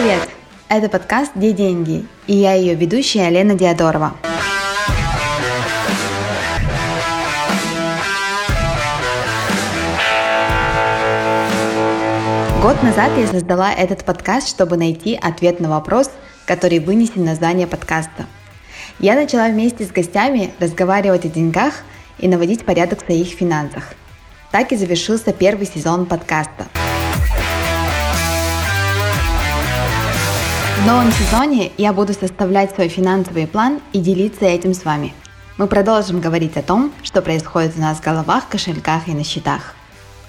привет! Это подкаст «Где деньги?» и я ее ведущая Лена Диадорова. Год назад я создала этот подкаст, чтобы найти ответ на вопрос, который вынесен на название подкаста. Я начала вместе с гостями разговаривать о деньгах и наводить порядок в своих финансах. Так и завершился первый сезон подкаста – В новом сезоне я буду составлять свой финансовый план и делиться этим с вами. Мы продолжим говорить о том, что происходит у нас в головах, кошельках и на счетах.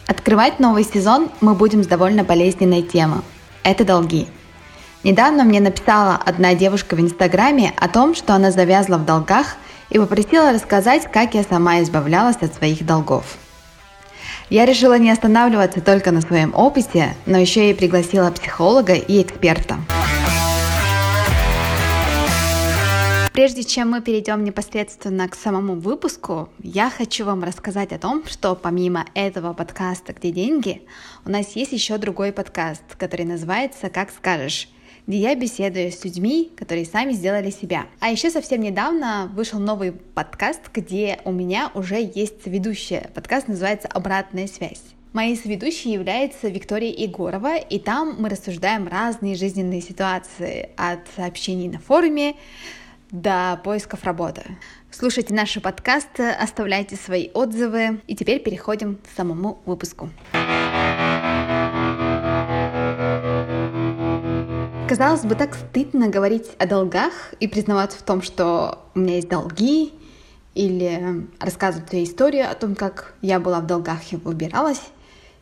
Открывать новый сезон мы будем с довольно болезненной темой. Это долги. Недавно мне написала одна девушка в Инстаграме о том, что она завязла в долгах и попросила рассказать, как я сама избавлялась от своих долгов. Я решила не останавливаться только на своем опыте, но еще и пригласила психолога и эксперта. Прежде чем мы перейдем непосредственно к самому выпуску, я хочу вам рассказать о том, что помимо этого подкаста «Где деньги?», у нас есть еще другой подкаст, который называется «Как скажешь», где я беседую с людьми, которые сами сделали себя. А еще совсем недавно вышел новый подкаст, где у меня уже есть ведущая. Подкаст называется «Обратная связь». Моей соведущей является Виктория Егорова, и там мы рассуждаем разные жизненные ситуации от сообщений на форуме до поисков работы. Слушайте наши подкасты, оставляйте свои отзывы. И теперь переходим к самому выпуску. Казалось бы, так стыдно говорить о долгах и признаваться в том, что у меня есть долги, или рассказывать свою историю о том, как я была в долгах и выбиралась,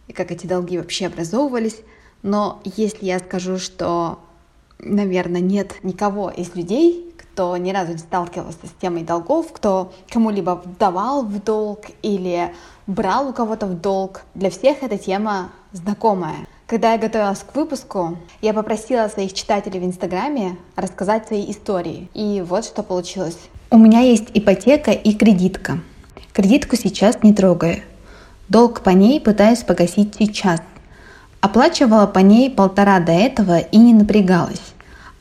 и как эти долги вообще образовывались. Но если я скажу, что, наверное, нет никого из людей, кто ни разу не сталкивался с темой долгов, кто кому-либо давал в долг или брал у кого-то в долг, для всех эта тема знакомая. Когда я готовилась к выпуску, я попросила своих читателей в Инстаграме рассказать свои истории. И вот что получилось. У меня есть ипотека и кредитка. Кредитку сейчас не трогаю. Долг по ней пытаюсь погасить сейчас. Оплачивала по ней полтора до этого и не напрягалась.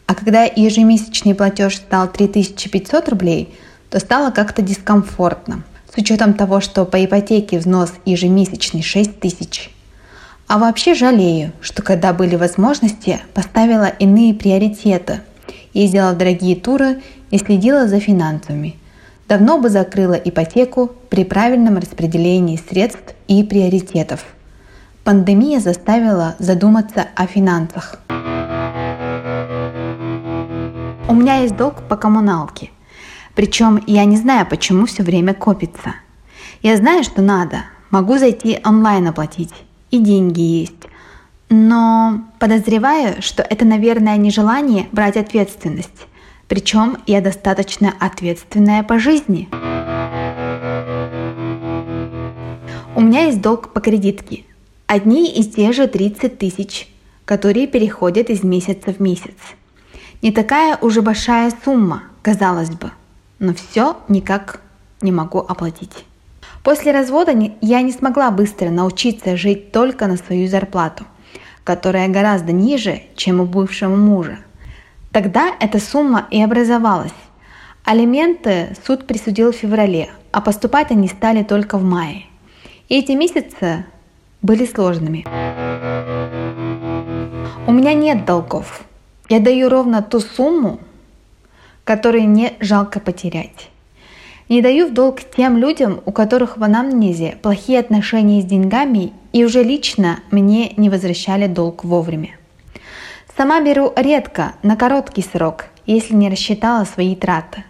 А когда ежемесячный платеж стал 3500 рублей, то стало как-то дискомфортно, с учетом того, что по ипотеке взнос ежемесячный 6 тысяч. А вообще жалею, что когда были возможности, поставила иные приоритеты, ездила в дорогие туры и следила за финансами. Давно бы закрыла ипотеку при правильном распределении средств и приоритетов. Пандемия заставила задуматься о финансах. У меня есть долг по коммуналке. Причем я не знаю, почему все время копится. Я знаю, что надо. Могу зайти онлайн оплатить. И деньги есть. Но подозреваю, что это, наверное, нежелание брать ответственность. Причем я достаточно ответственная по жизни. У меня есть долг по кредитке. Одни и те же 30 тысяч, которые переходят из месяца в месяц. Не такая уже большая сумма, казалось бы, но все никак не могу оплатить. После развода я не смогла быстро научиться жить только на свою зарплату, которая гораздо ниже, чем у бывшего мужа. Тогда эта сумма и образовалась. Алименты суд присудил в феврале, а поступать они стали только в мае. И эти месяцы были сложными. У меня нет долгов, я даю ровно ту сумму, которую не жалко потерять. Не даю в долг тем людям, у которых в анамнезе плохие отношения с деньгами и уже лично мне не возвращали долг вовремя. Сама беру редко, на короткий срок, если не рассчитала свои траты.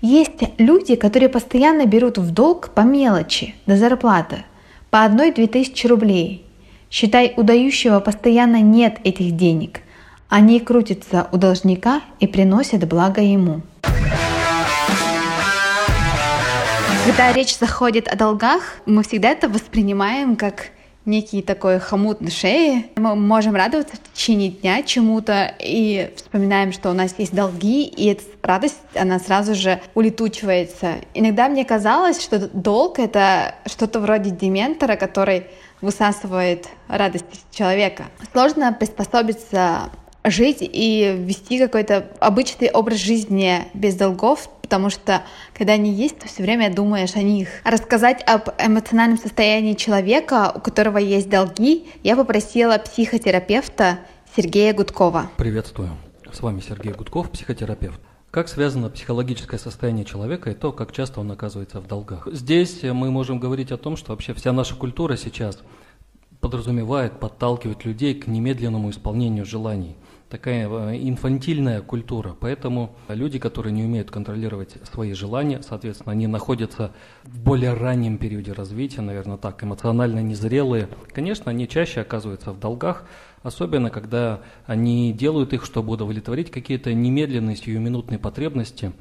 Есть люди, которые постоянно берут в долг по мелочи, до зарплаты, по одной-две тысячи рублей. Считай, у дающего постоянно нет этих денег – они крутятся у должника и приносят благо ему. Когда речь заходит о долгах, мы всегда это воспринимаем как некий такой хомут на шее. Мы можем радоваться в течение дня чему-то и вспоминаем, что у нас есть долги, и эта радость, она сразу же улетучивается. Иногда мне казалось, что долг — это что-то вроде дементора, который высасывает радость человека. Сложно приспособиться жить и вести какой-то обычный образ жизни без долгов, потому что когда они есть, то все время думаешь о них. Рассказать об эмоциональном состоянии человека, у которого есть долги, я попросила психотерапевта Сергея Гудкова. Приветствую. С вами Сергей Гудков, психотерапевт. Как связано психологическое состояние человека и то, как часто он оказывается в долгах? Здесь мы можем говорить о том, что вообще вся наша культура сейчас подразумевает, подталкивает людей к немедленному исполнению желаний – такая э, инфантильная культура. Поэтому люди, которые не умеют контролировать свои желания, соответственно, они находятся в более раннем периоде развития, наверное, так, эмоционально незрелые. Конечно, они чаще оказываются в долгах, особенно когда они делают их, чтобы удовлетворить какие-то немедленные сиюминутные потребности,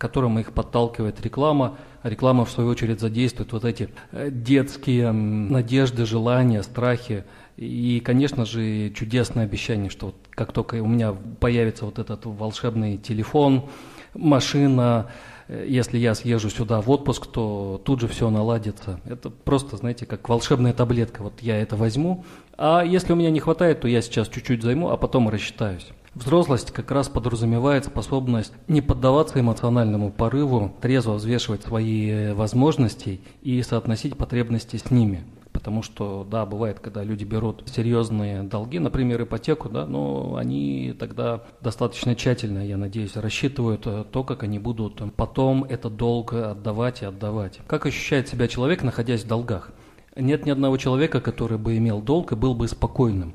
которым их подталкивает реклама. реклама, в свою очередь, задействует вот эти э, детские надежды, желания, страхи, и, конечно же, чудесное обещание, что вот как только у меня появится вот этот волшебный телефон, машина, э, если я съезжу сюда в отпуск, то тут же все наладится. Это просто, знаете, как волшебная таблетка. Вот я это возьму, а если у меня не хватает, то я сейчас чуть-чуть займу, а потом рассчитаюсь. Взрослость как раз подразумевает способность не поддаваться эмоциональному порыву, трезво взвешивать свои э, возможности и соотносить потребности с ними. Потому что, да, бывает, когда люди берут серьезные долги, например, ипотеку, да, но они тогда достаточно тщательно, я надеюсь, рассчитывают э, то, как они будут потом этот долг отдавать и отдавать. Как ощущает себя человек, находясь в долгах? Нет ни одного человека, который бы имел долг и был бы спокойным.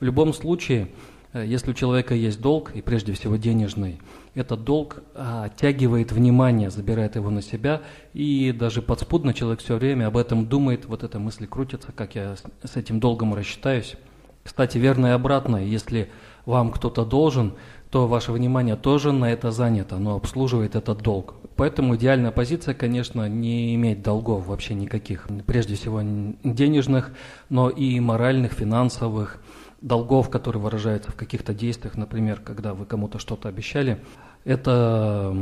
В любом случае, если у человека есть долг, и прежде всего денежный, этот долг а, оттягивает внимание, забирает его на себя, и даже подспудно человек все время об этом думает, вот эта мысль крутится, как я с этим долгом рассчитаюсь. Кстати, верно и обратно, если вам кто-то должен, то ваше внимание тоже на это занято, оно обслуживает этот долг. Поэтому идеальная позиция, конечно, не иметь долгов вообще никаких. Прежде всего денежных, но и моральных, финансовых, долгов, которые выражаются в каких-то действиях, например, когда вы кому-то что-то обещали, это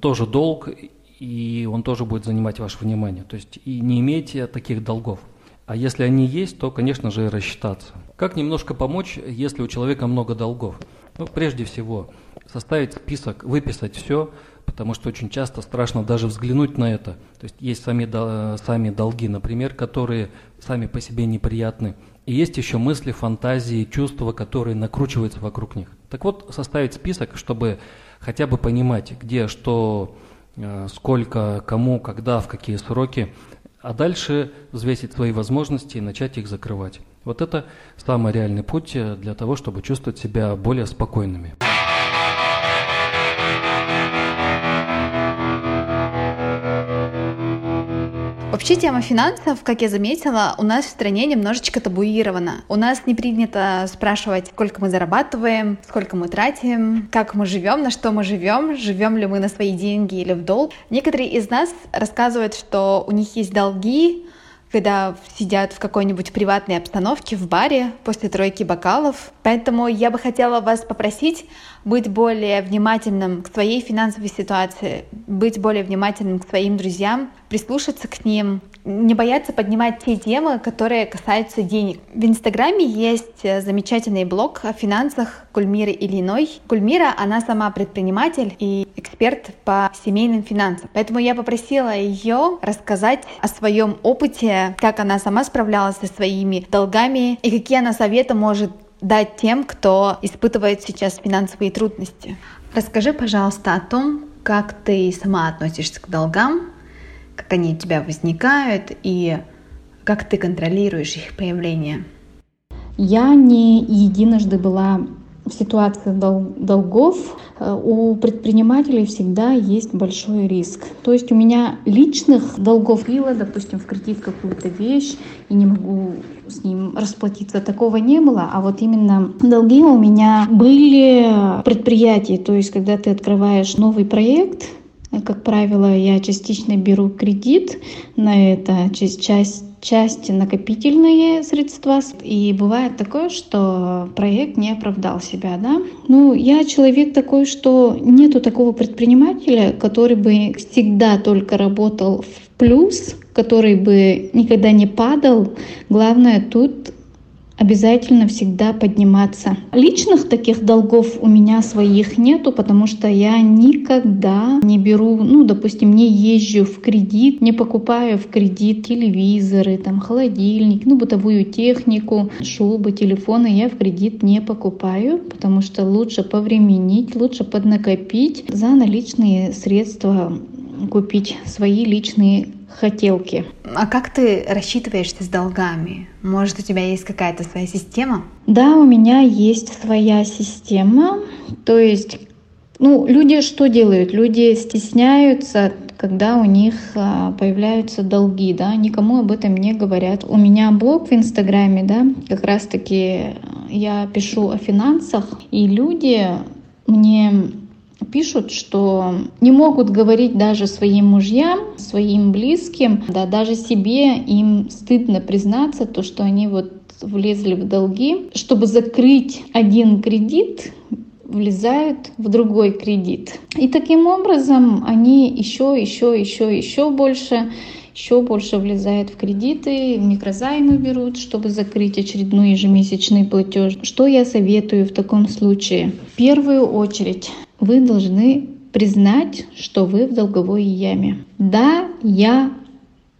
тоже долг, и он тоже будет занимать ваше внимание. То есть и не имейте таких долгов. А если они есть, то, конечно же, рассчитаться. Как немножко помочь, если у человека много долгов? Ну, прежде всего, составить список, выписать все, потому что очень часто страшно даже взглянуть на это. То есть есть сами, сами долги, например, которые сами по себе неприятны, и есть еще мысли, фантазии, чувства, которые накручиваются вокруг них. Так вот, составить список, чтобы хотя бы понимать, где, что, э, сколько, кому, когда, в какие сроки, а дальше взвесить свои возможности и начать их закрывать. Вот это самый реальный путь э, для того, чтобы чувствовать себя более спокойными. Вообще тема финансов, как я заметила, у нас в стране немножечко табуирована. У нас не принято спрашивать, сколько мы зарабатываем, сколько мы тратим, как мы живем, на что мы живем, живем ли мы на свои деньги или в долг. Некоторые из нас рассказывают, что у них есть долги, когда сидят в какой-нибудь приватной обстановке в баре после тройки бокалов. Поэтому я бы хотела вас попросить быть более внимательным к своей финансовой ситуации, быть более внимательным к своим друзьям, прислушаться к ним, не бояться поднимать те темы, которые касаются денег. В Инстаграме есть замечательный блог о финансах Гульмиры Ильиной. Гульмира, она сама предприниматель и эксперт по семейным финансам. Поэтому я попросила ее рассказать о своем опыте, как она сама справлялась со своими долгами и какие она советы может дать тем, кто испытывает сейчас финансовые трудности. Расскажи, пожалуйста, о том, как ты сама относишься к долгам, как они у тебя возникают и как ты контролируешь их появление. Я не единожды была в ситуации долгов э, у предпринимателей всегда есть большой риск. То есть у меня личных долгов было, допустим, в кредит какую-то вещь, и не могу с ним расплатиться. Такого не было. А вот именно долги у меня были предприятия. То есть когда ты открываешь новый проект, как правило, я частично беру кредит на это, часть часть накопительные средства. И бывает такое, что проект не оправдал себя. Да? Ну, я человек такой, что нету такого предпринимателя, который бы всегда только работал в плюс, который бы никогда не падал. Главное тут обязательно всегда подниматься. Личных таких долгов у меня своих нету, потому что я никогда не беру, ну, допустим, не езжу в кредит, не покупаю в кредит телевизоры, там, холодильник, ну, бытовую технику, шубы, телефоны я в кредит не покупаю, потому что лучше повременить, лучше поднакопить за наличные средства купить свои личные хотелки. А как ты рассчитываешься с долгами? Может, у тебя есть какая-то своя система? Да, у меня есть своя система. То есть, ну, люди что делают? Люди стесняются, когда у них а, появляются долги, да, никому об этом не говорят. У меня блог в Инстаграме, да, как раз-таки я пишу о финансах, и люди мне пишут, что не могут говорить даже своим мужьям, своим близким, да, даже себе им стыдно признаться, то, что они вот влезли в долги. Чтобы закрыть один кредит, влезают в другой кредит. И таким образом они еще, еще, еще, еще больше еще больше влезают в кредиты, микрозаймы берут, чтобы закрыть очередной ежемесячный платеж. Что я советую в таком случае? В первую очередь вы должны признать, что вы в долговой яме. Да, я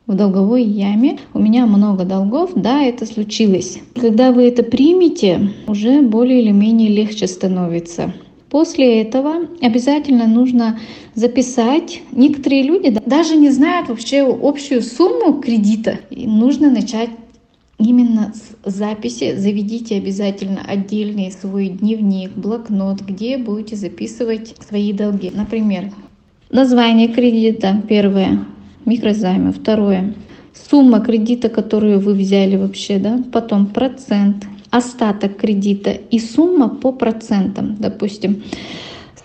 в долговой яме, у меня много долгов, да, это случилось. Когда вы это примете, уже более или менее легче становится. После этого обязательно нужно записать. Некоторые люди даже не знают вообще общую сумму кредита. И нужно начать именно с записи заведите обязательно отдельный свой дневник, блокнот, где будете записывать свои долги. Например, название кредита первое, микрозаймы, второе, сумма кредита, которую вы взяли вообще, да, потом процент, остаток кредита и сумма по процентам, допустим.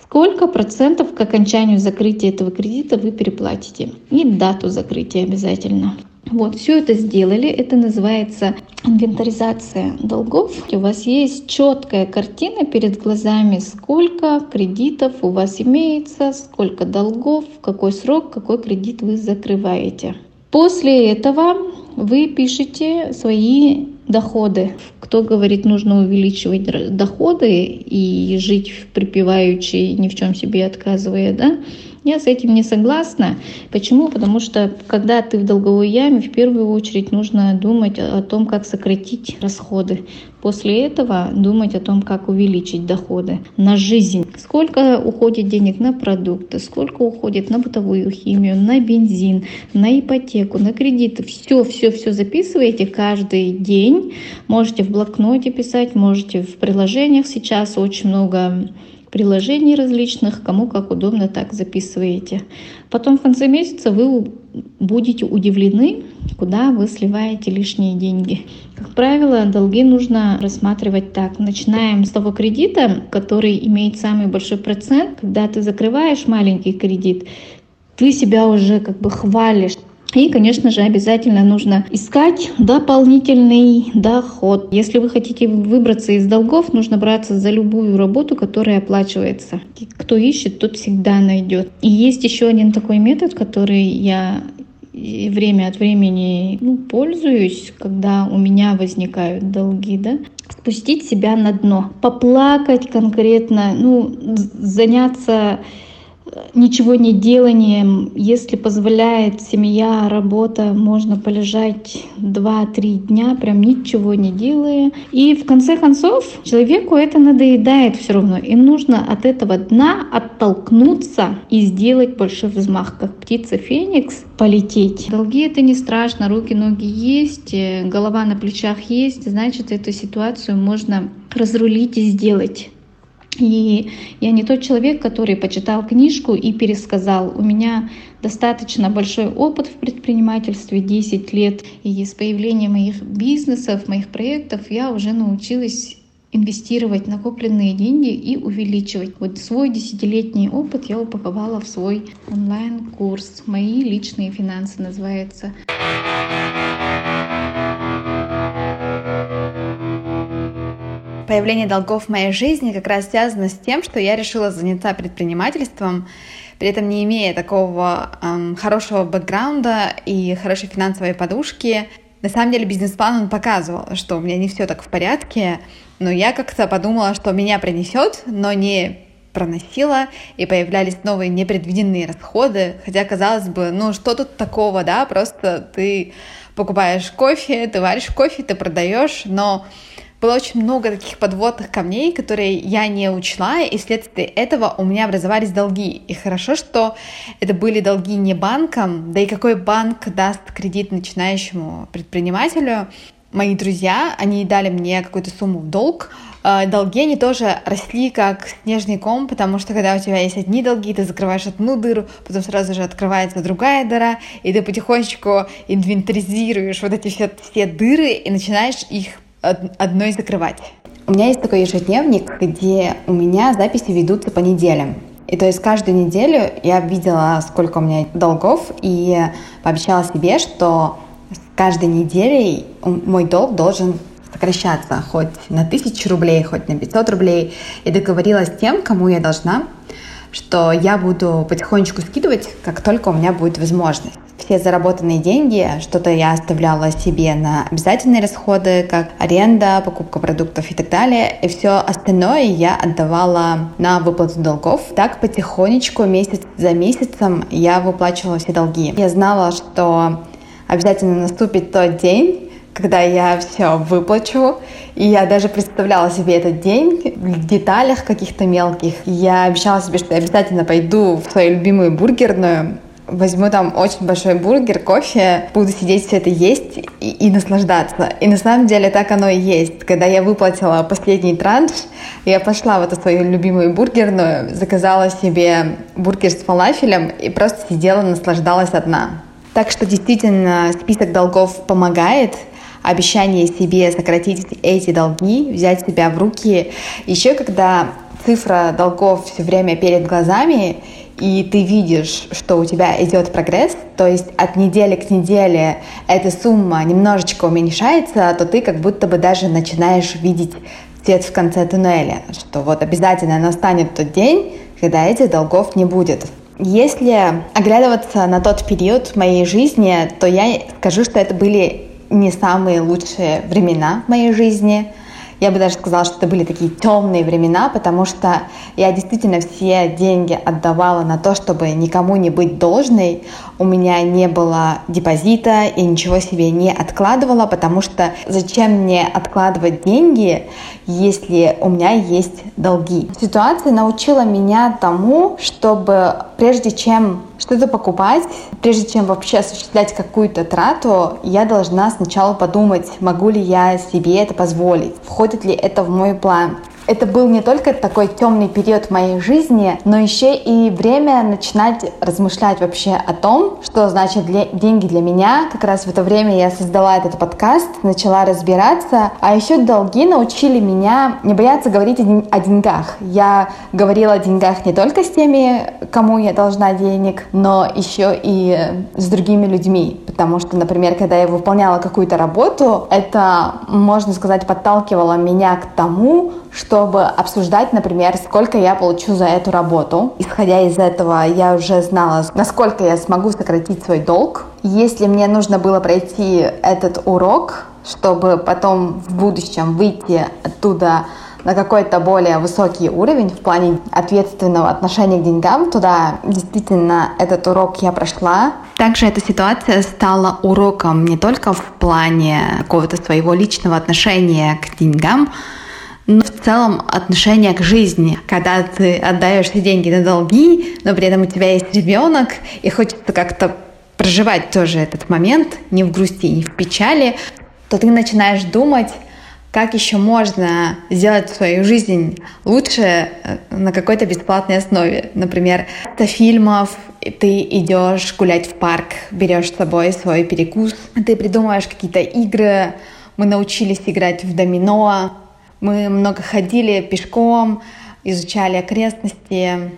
Сколько процентов к окончанию закрытия этого кредита вы переплатите? И дату закрытия обязательно. Вот, все это сделали. Это называется инвентаризация долгов. У вас есть четкая картина перед глазами, сколько кредитов у вас имеется, сколько долгов, какой срок, какой кредит вы закрываете. После этого вы пишете свои доходы. Кто говорит, нужно увеличивать доходы и жить припеваючи, ни в чем себе отказывая, да? Я с этим не согласна. Почему? Потому что когда ты в долговой яме, в первую очередь нужно думать о том, как сократить расходы. После этого думать о том, как увеличить доходы на жизнь. Сколько уходит денег на продукты, сколько уходит на бытовую химию, на бензин, на ипотеку, на кредиты. Все, все, все записываете каждый день. Можете в блокноте писать, можете в приложениях сейчас очень много приложений различных, кому как удобно, так записываете. Потом в конце месяца вы будете удивлены, куда вы сливаете лишние деньги. Как правило, долги нужно рассматривать так. Начинаем с того кредита, который имеет самый большой процент. Когда ты закрываешь маленький кредит, ты себя уже как бы хвалишь. И, конечно же, обязательно нужно искать дополнительный доход. Если вы хотите выбраться из долгов, нужно браться за любую работу, которая оплачивается. Кто ищет, тот всегда найдет. И есть еще один такой метод, который я время от времени ну, пользуюсь, когда у меня возникают долги, да, спустить себя на дно, поплакать конкретно, ну, заняться ничего не деланием, если позволяет семья, работа, можно полежать 2-3 дня, прям ничего не делая. И в конце концов человеку это надоедает все равно. И нужно от этого дна оттолкнуться и сделать большой взмах, как птица Феникс, полететь. Долги это не страшно, руки, ноги есть, э, голова на плечах есть, значит эту ситуацию можно разрулить и сделать. И я не тот человек, который почитал книжку и пересказал. У меня достаточно большой опыт в предпринимательстве, 10 лет. И с появлением моих бизнесов, моих проектов я уже научилась инвестировать накопленные деньги и увеличивать. Вот свой десятилетний опыт я упаковала в свой онлайн-курс. Мои личные финансы называется. Появление долгов в моей жизни как раз связано с тем, что я решила заняться предпринимательством, при этом не имея такого эм, хорошего бэкграунда и хорошей финансовой подушки. На самом деле бизнес-план он показывал, что у меня не все так в порядке, но я как-то подумала, что меня принесет, но не проносила, и появлялись новые непредвиденные расходы, хотя, казалось бы, ну что тут такого, да, просто ты покупаешь кофе, ты варишь кофе, ты продаешь, но было очень много таких подводных камней, которые я не учла, и вследствие этого у меня образовались долги. И хорошо, что это были долги не банком, да и какой банк даст кредит начинающему предпринимателю. Мои друзья, они дали мне какую-то сумму в долг, а, долги, они тоже росли как снежный ком, потому что когда у тебя есть одни долги, ты закрываешь одну дыру, потом сразу же открывается другая дыра, и ты потихонечку инвентаризируешь вот эти все, все дыры и начинаешь их одной закрывать. У меня есть такой ежедневник, где у меня записи ведутся по неделям. И то есть каждую неделю я видела, сколько у меня долгов, и пообещала себе, что с каждой неделей мой долг должен сокращаться хоть на тысячу рублей, хоть на 500 рублей. И договорилась с тем, кому я должна, что я буду потихонечку скидывать, как только у меня будет возможность. Все заработанные деньги, что-то я оставляла себе на обязательные расходы, как аренда, покупка продуктов и так далее. И все остальное я отдавала на выплату долгов. Так потихонечку, месяц за месяцем я выплачивала все долги. Я знала, что обязательно наступит тот день, когда я все выплачу. И я даже представляла себе этот день в деталях каких-то мелких. Я обещала себе, что я обязательно пойду в свою любимую бургерную, возьму там очень большой бургер, кофе, буду сидеть все это есть и, и наслаждаться. И на самом деле так оно и есть. Когда я выплатила последний транш, я пошла в эту свою любимую бургерную, заказала себе бургер с фалафелем и просто сидела, наслаждалась одна. Так что действительно список долгов помогает, обещание себе сократить эти долги, взять себя в руки. Еще когда цифра долгов все время перед глазами, и ты видишь, что у тебя идет прогресс, то есть от недели к неделе эта сумма немножечко уменьшается, то ты как будто бы даже начинаешь видеть свет в конце туннеля, что вот обязательно настанет тот день, когда этих долгов не будет. Если оглядываться на тот период моей жизни, то я скажу, что это были не самые лучшие времена в моей жизни. Я бы даже сказала, что это были такие темные времена, потому что я действительно все деньги отдавала на то, чтобы никому не быть должной. У меня не было депозита, и ничего себе не откладывала, потому что зачем мне откладывать деньги, если у меня есть долги? Ситуация научила меня тому, чтобы прежде чем что-то покупать, прежде чем вообще осуществлять какую-то трату, я должна сначала подумать, могу ли я себе это позволить, входит ли это в мой план это был не только такой темный период в моей жизни, но еще и время начинать размышлять вообще о том, что значит для, деньги для меня. Как раз в это время я создала этот подкаст, начала разбираться. А еще долги научили меня не бояться говорить о деньгах. Я говорила о деньгах не только с теми, кому я должна денег, но еще и с другими людьми. Потому что, например, когда я выполняла какую-то работу, это, можно сказать, подталкивало меня к тому, чтобы обсуждать, например, сколько я получу за эту работу. Исходя из этого, я уже знала, насколько я смогу сократить свой долг. Если мне нужно было пройти этот урок, чтобы потом в будущем выйти оттуда на какой-то более высокий уровень в плане ответственного отношения к деньгам, туда действительно этот урок я прошла. Также эта ситуация стала уроком не только в плане какого-то своего личного отношения к деньгам, но в целом отношение к жизни, когда ты отдаешь деньги на долги, но при этом у тебя есть ребенок, и хочется как-то проживать тоже этот момент, не в грусти, не в печали, то ты начинаешь думать, как еще можно сделать свою жизнь лучше э, на какой-то бесплатной основе. Например, до фильмов ты идешь гулять в парк, берешь с собой свой перекус, ты придумываешь какие-то игры. Мы научились играть в домино, мы много ходили пешком, изучали окрестности.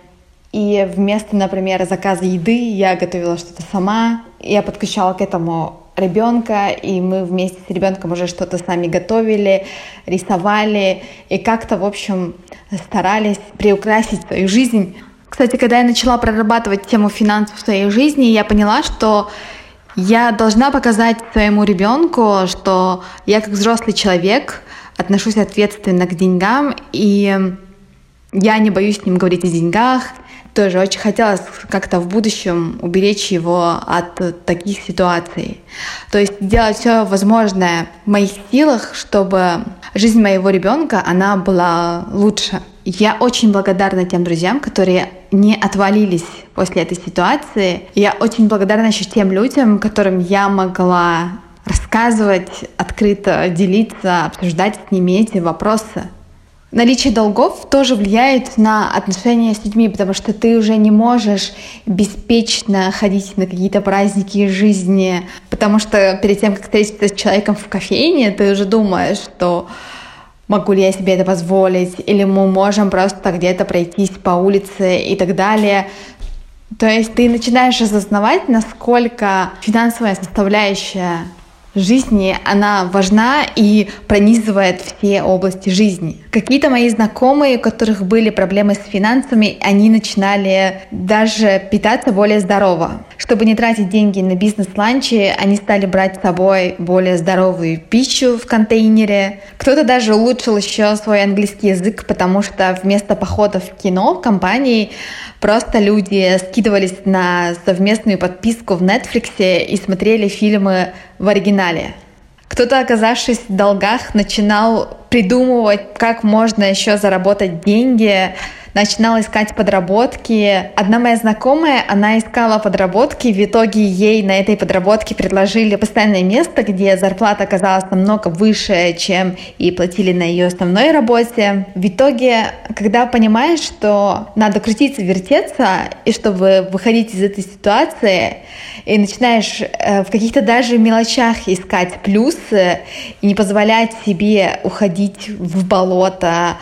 И вместо, например, заказа еды я готовила что-то сама. Я подключала к этому ребенка, и мы вместе с ребенком уже что-то сами готовили, рисовали, и как-то, в общем, старались приукрасить свою жизнь. Кстати, когда я начала прорабатывать тему финансов в своей жизни, я поняла, что Я должна показать своему ребенку, что я как взрослый человек отношусь ответственно к деньгам, и я не боюсь с ним говорить о деньгах. Тоже очень хотелось как-то в будущем уберечь его от таких ситуаций. То есть делать все возможное в моих силах, чтобы жизнь моего ребенка она была лучше. Я очень благодарна тем друзьям, которые не отвалились после этой ситуации. Я очень благодарна еще тем людям, которым я могла рассказывать, открыто делиться, обсуждать с ними эти вопросы. Наличие долгов тоже влияет на отношения с людьми, потому что ты уже не можешь беспечно ходить на какие-то праздники жизни, потому что перед тем, как встретиться с человеком в кофейне, ты уже думаешь, что могу ли я себе это позволить, или мы можем просто где-то пройтись по улице и так далее. То есть ты начинаешь осознавать, насколько финансовая составляющая жизни, она важна и пронизывает все области жизни. Какие-то мои знакомые, у которых были проблемы с финансами, они начинали даже питаться более здорово. Чтобы не тратить деньги на бизнес-ланчи, они стали брать с собой более здоровую пищу в контейнере. Кто-то даже улучшил еще свой английский язык, потому что вместо походов в кино компании просто люди скидывались на совместную подписку в Netflix и смотрели фильмы в оригинале. Кто-то, оказавшись в долгах, начинал придумывать, как можно еще заработать деньги, начинала искать подработки. Одна моя знакомая, она искала подработки, в итоге ей на этой подработке предложили постоянное место, где зарплата оказалась намного выше, чем и платили на ее основной работе. В итоге, когда понимаешь, что надо крутиться, вертеться, и чтобы выходить из этой ситуации, и начинаешь э, в каких-то даже мелочах искать плюсы и не позволять себе уходить в болото,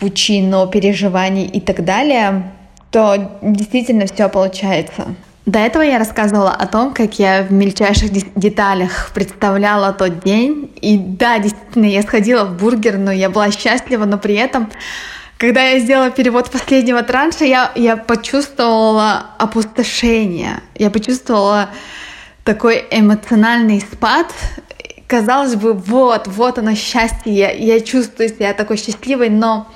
пучину переживаний и так далее, то действительно все получается. До этого я рассказывала о том, как я в мельчайших деталях представляла тот день. И да, действительно, я сходила в бургерную, я была счастлива, но при этом, когда я сделала перевод последнего транша, я, я почувствовала опустошение. Я почувствовала такой эмоциональный спад. Казалось бы, вот, вот оно счастье, я, я чувствую себя такой счастливой, но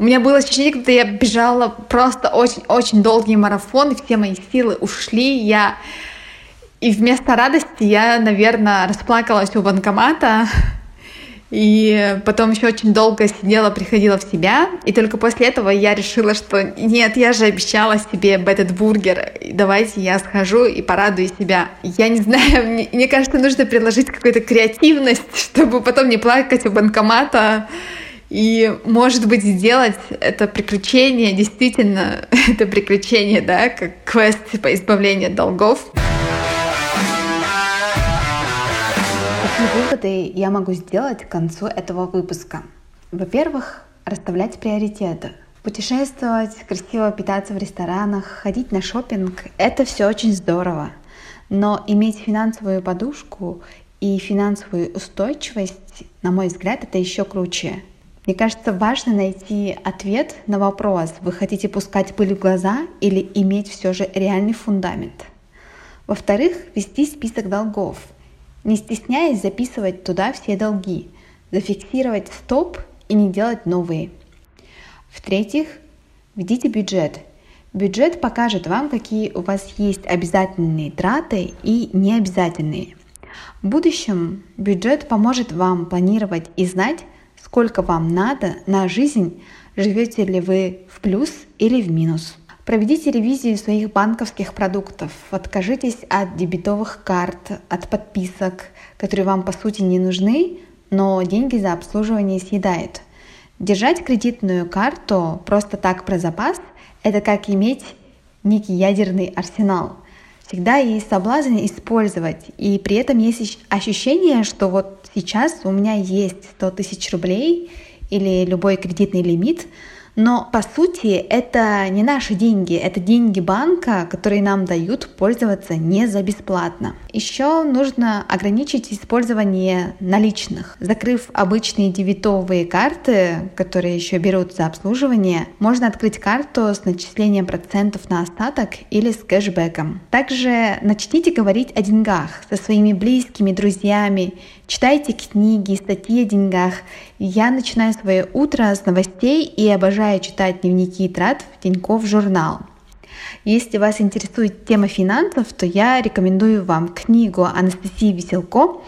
у меня было ощущение, когда я бежала просто очень-очень долгий марафон, и все мои силы ушли. Я... И вместо радости я, наверное, расплакалась у банкомата, и потом еще очень долго сидела, приходила в себя. И только после этого я решила, что нет, я же обещала себе этот бургер. Давайте я схожу и порадую себя. Я не знаю, мне, мне кажется, нужно приложить какую-то креативность, чтобы потом не плакать у банкомата и, может быть, сделать это приключение, действительно, это приключение, да, как квест по избавлению от долгов. Какие выводы я могу сделать к концу этого выпуска? Во-первых, расставлять приоритеты. Путешествовать, красиво питаться в ресторанах, ходить на шопинг — это все очень здорово. Но иметь финансовую подушку и финансовую устойчивость, на мой взгляд, это еще круче. Мне кажется, важно найти ответ на вопрос, вы хотите пускать пыль в глаза или иметь все же реальный фундамент. Во-вторых, вести список долгов, не стесняясь записывать туда все долги, зафиксировать стоп и не делать новые. В-третьих, введите бюджет. Бюджет покажет вам, какие у вас есть обязательные траты и необязательные. В будущем бюджет поможет вам планировать и знать, сколько вам надо на жизнь, живете ли вы в плюс или в минус. Проведите ревизию своих банковских продуктов, откажитесь от дебетовых карт, от подписок, которые вам по сути не нужны, но деньги за обслуживание съедают. Держать кредитную карту просто так про запас – это как иметь некий ядерный арсенал. Всегда есть соблазн использовать, и при этом есть ощущение, что вот сейчас у меня есть 100 тысяч рублей или любой кредитный лимит, Но по сути это не наши деньги, это деньги банка, которые нам дают пользоваться не за бесплатно. Еще нужно ограничить использование наличных. Закрыв обычные дебетовые карты, которые еще берут за обслуживание, можно открыть карту с начислением процентов на остаток или с кэшбэком. Также начните говорить о деньгах со своими близкими, друзьями, читайте книги, статьи о деньгах. Я начинаю свое утро с новостей и обожаю читать дневники трат в Тинькофф журнал. Если вас интересует тема финансов, то я рекомендую вам книгу Анастасии Веселко.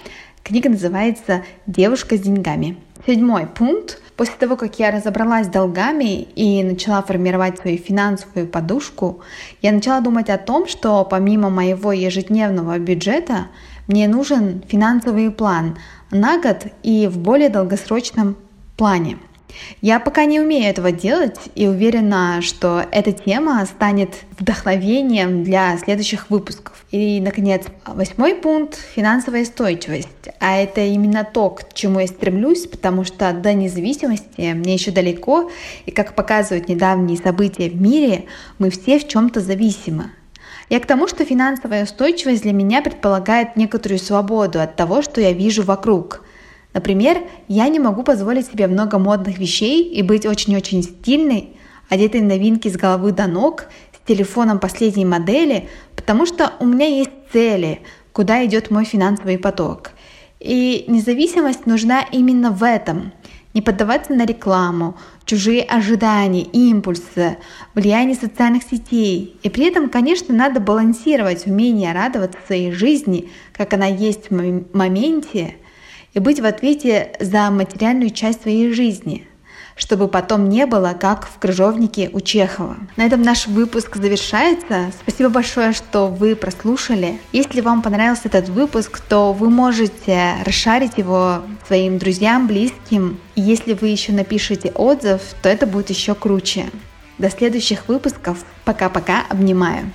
Книга называется «Девушка с деньгами». Седьмой пункт. После того, как я разобралась с долгами и начала формировать свою финансовую подушку, я начала думать о том, что помимо моего ежедневного бюджета мне нужен финансовый план на год и в более долгосрочном плане. Я пока не умею этого делать и уверена, что эта тема станет вдохновением для следующих выпусков. И, наконец, восьмой пункт — финансовая устойчивость. А это именно то, к чему я стремлюсь, потому что до независимости мне еще далеко, и, как показывают недавние события в мире, мы все в чем-то зависимы. Я к тому, что финансовая устойчивость для меня предполагает некоторую свободу от того, что я вижу вокруг — Например, я не могу позволить себе много модных вещей и быть очень-очень стильной, одетой в новинки с головы до ног, с телефоном последней модели, потому что у меня есть цели, куда идет мой финансовый поток. И независимость нужна именно в этом. Не поддаваться на рекламу, чужие ожидания, импульсы, влияние социальных сетей. И при этом, конечно, надо балансировать умение радоваться своей жизни, как она есть в моменте, и быть в ответе за материальную часть своей жизни, чтобы потом не было, как в крыжовнике у Чехова. На этом наш выпуск завершается. Спасибо большое, что вы прослушали. Если вам понравился этот выпуск, то вы можете расшарить его своим друзьям, близким. И если вы еще напишите отзыв, то это будет еще круче. До следующих выпусков. Пока-пока. Обнимаю.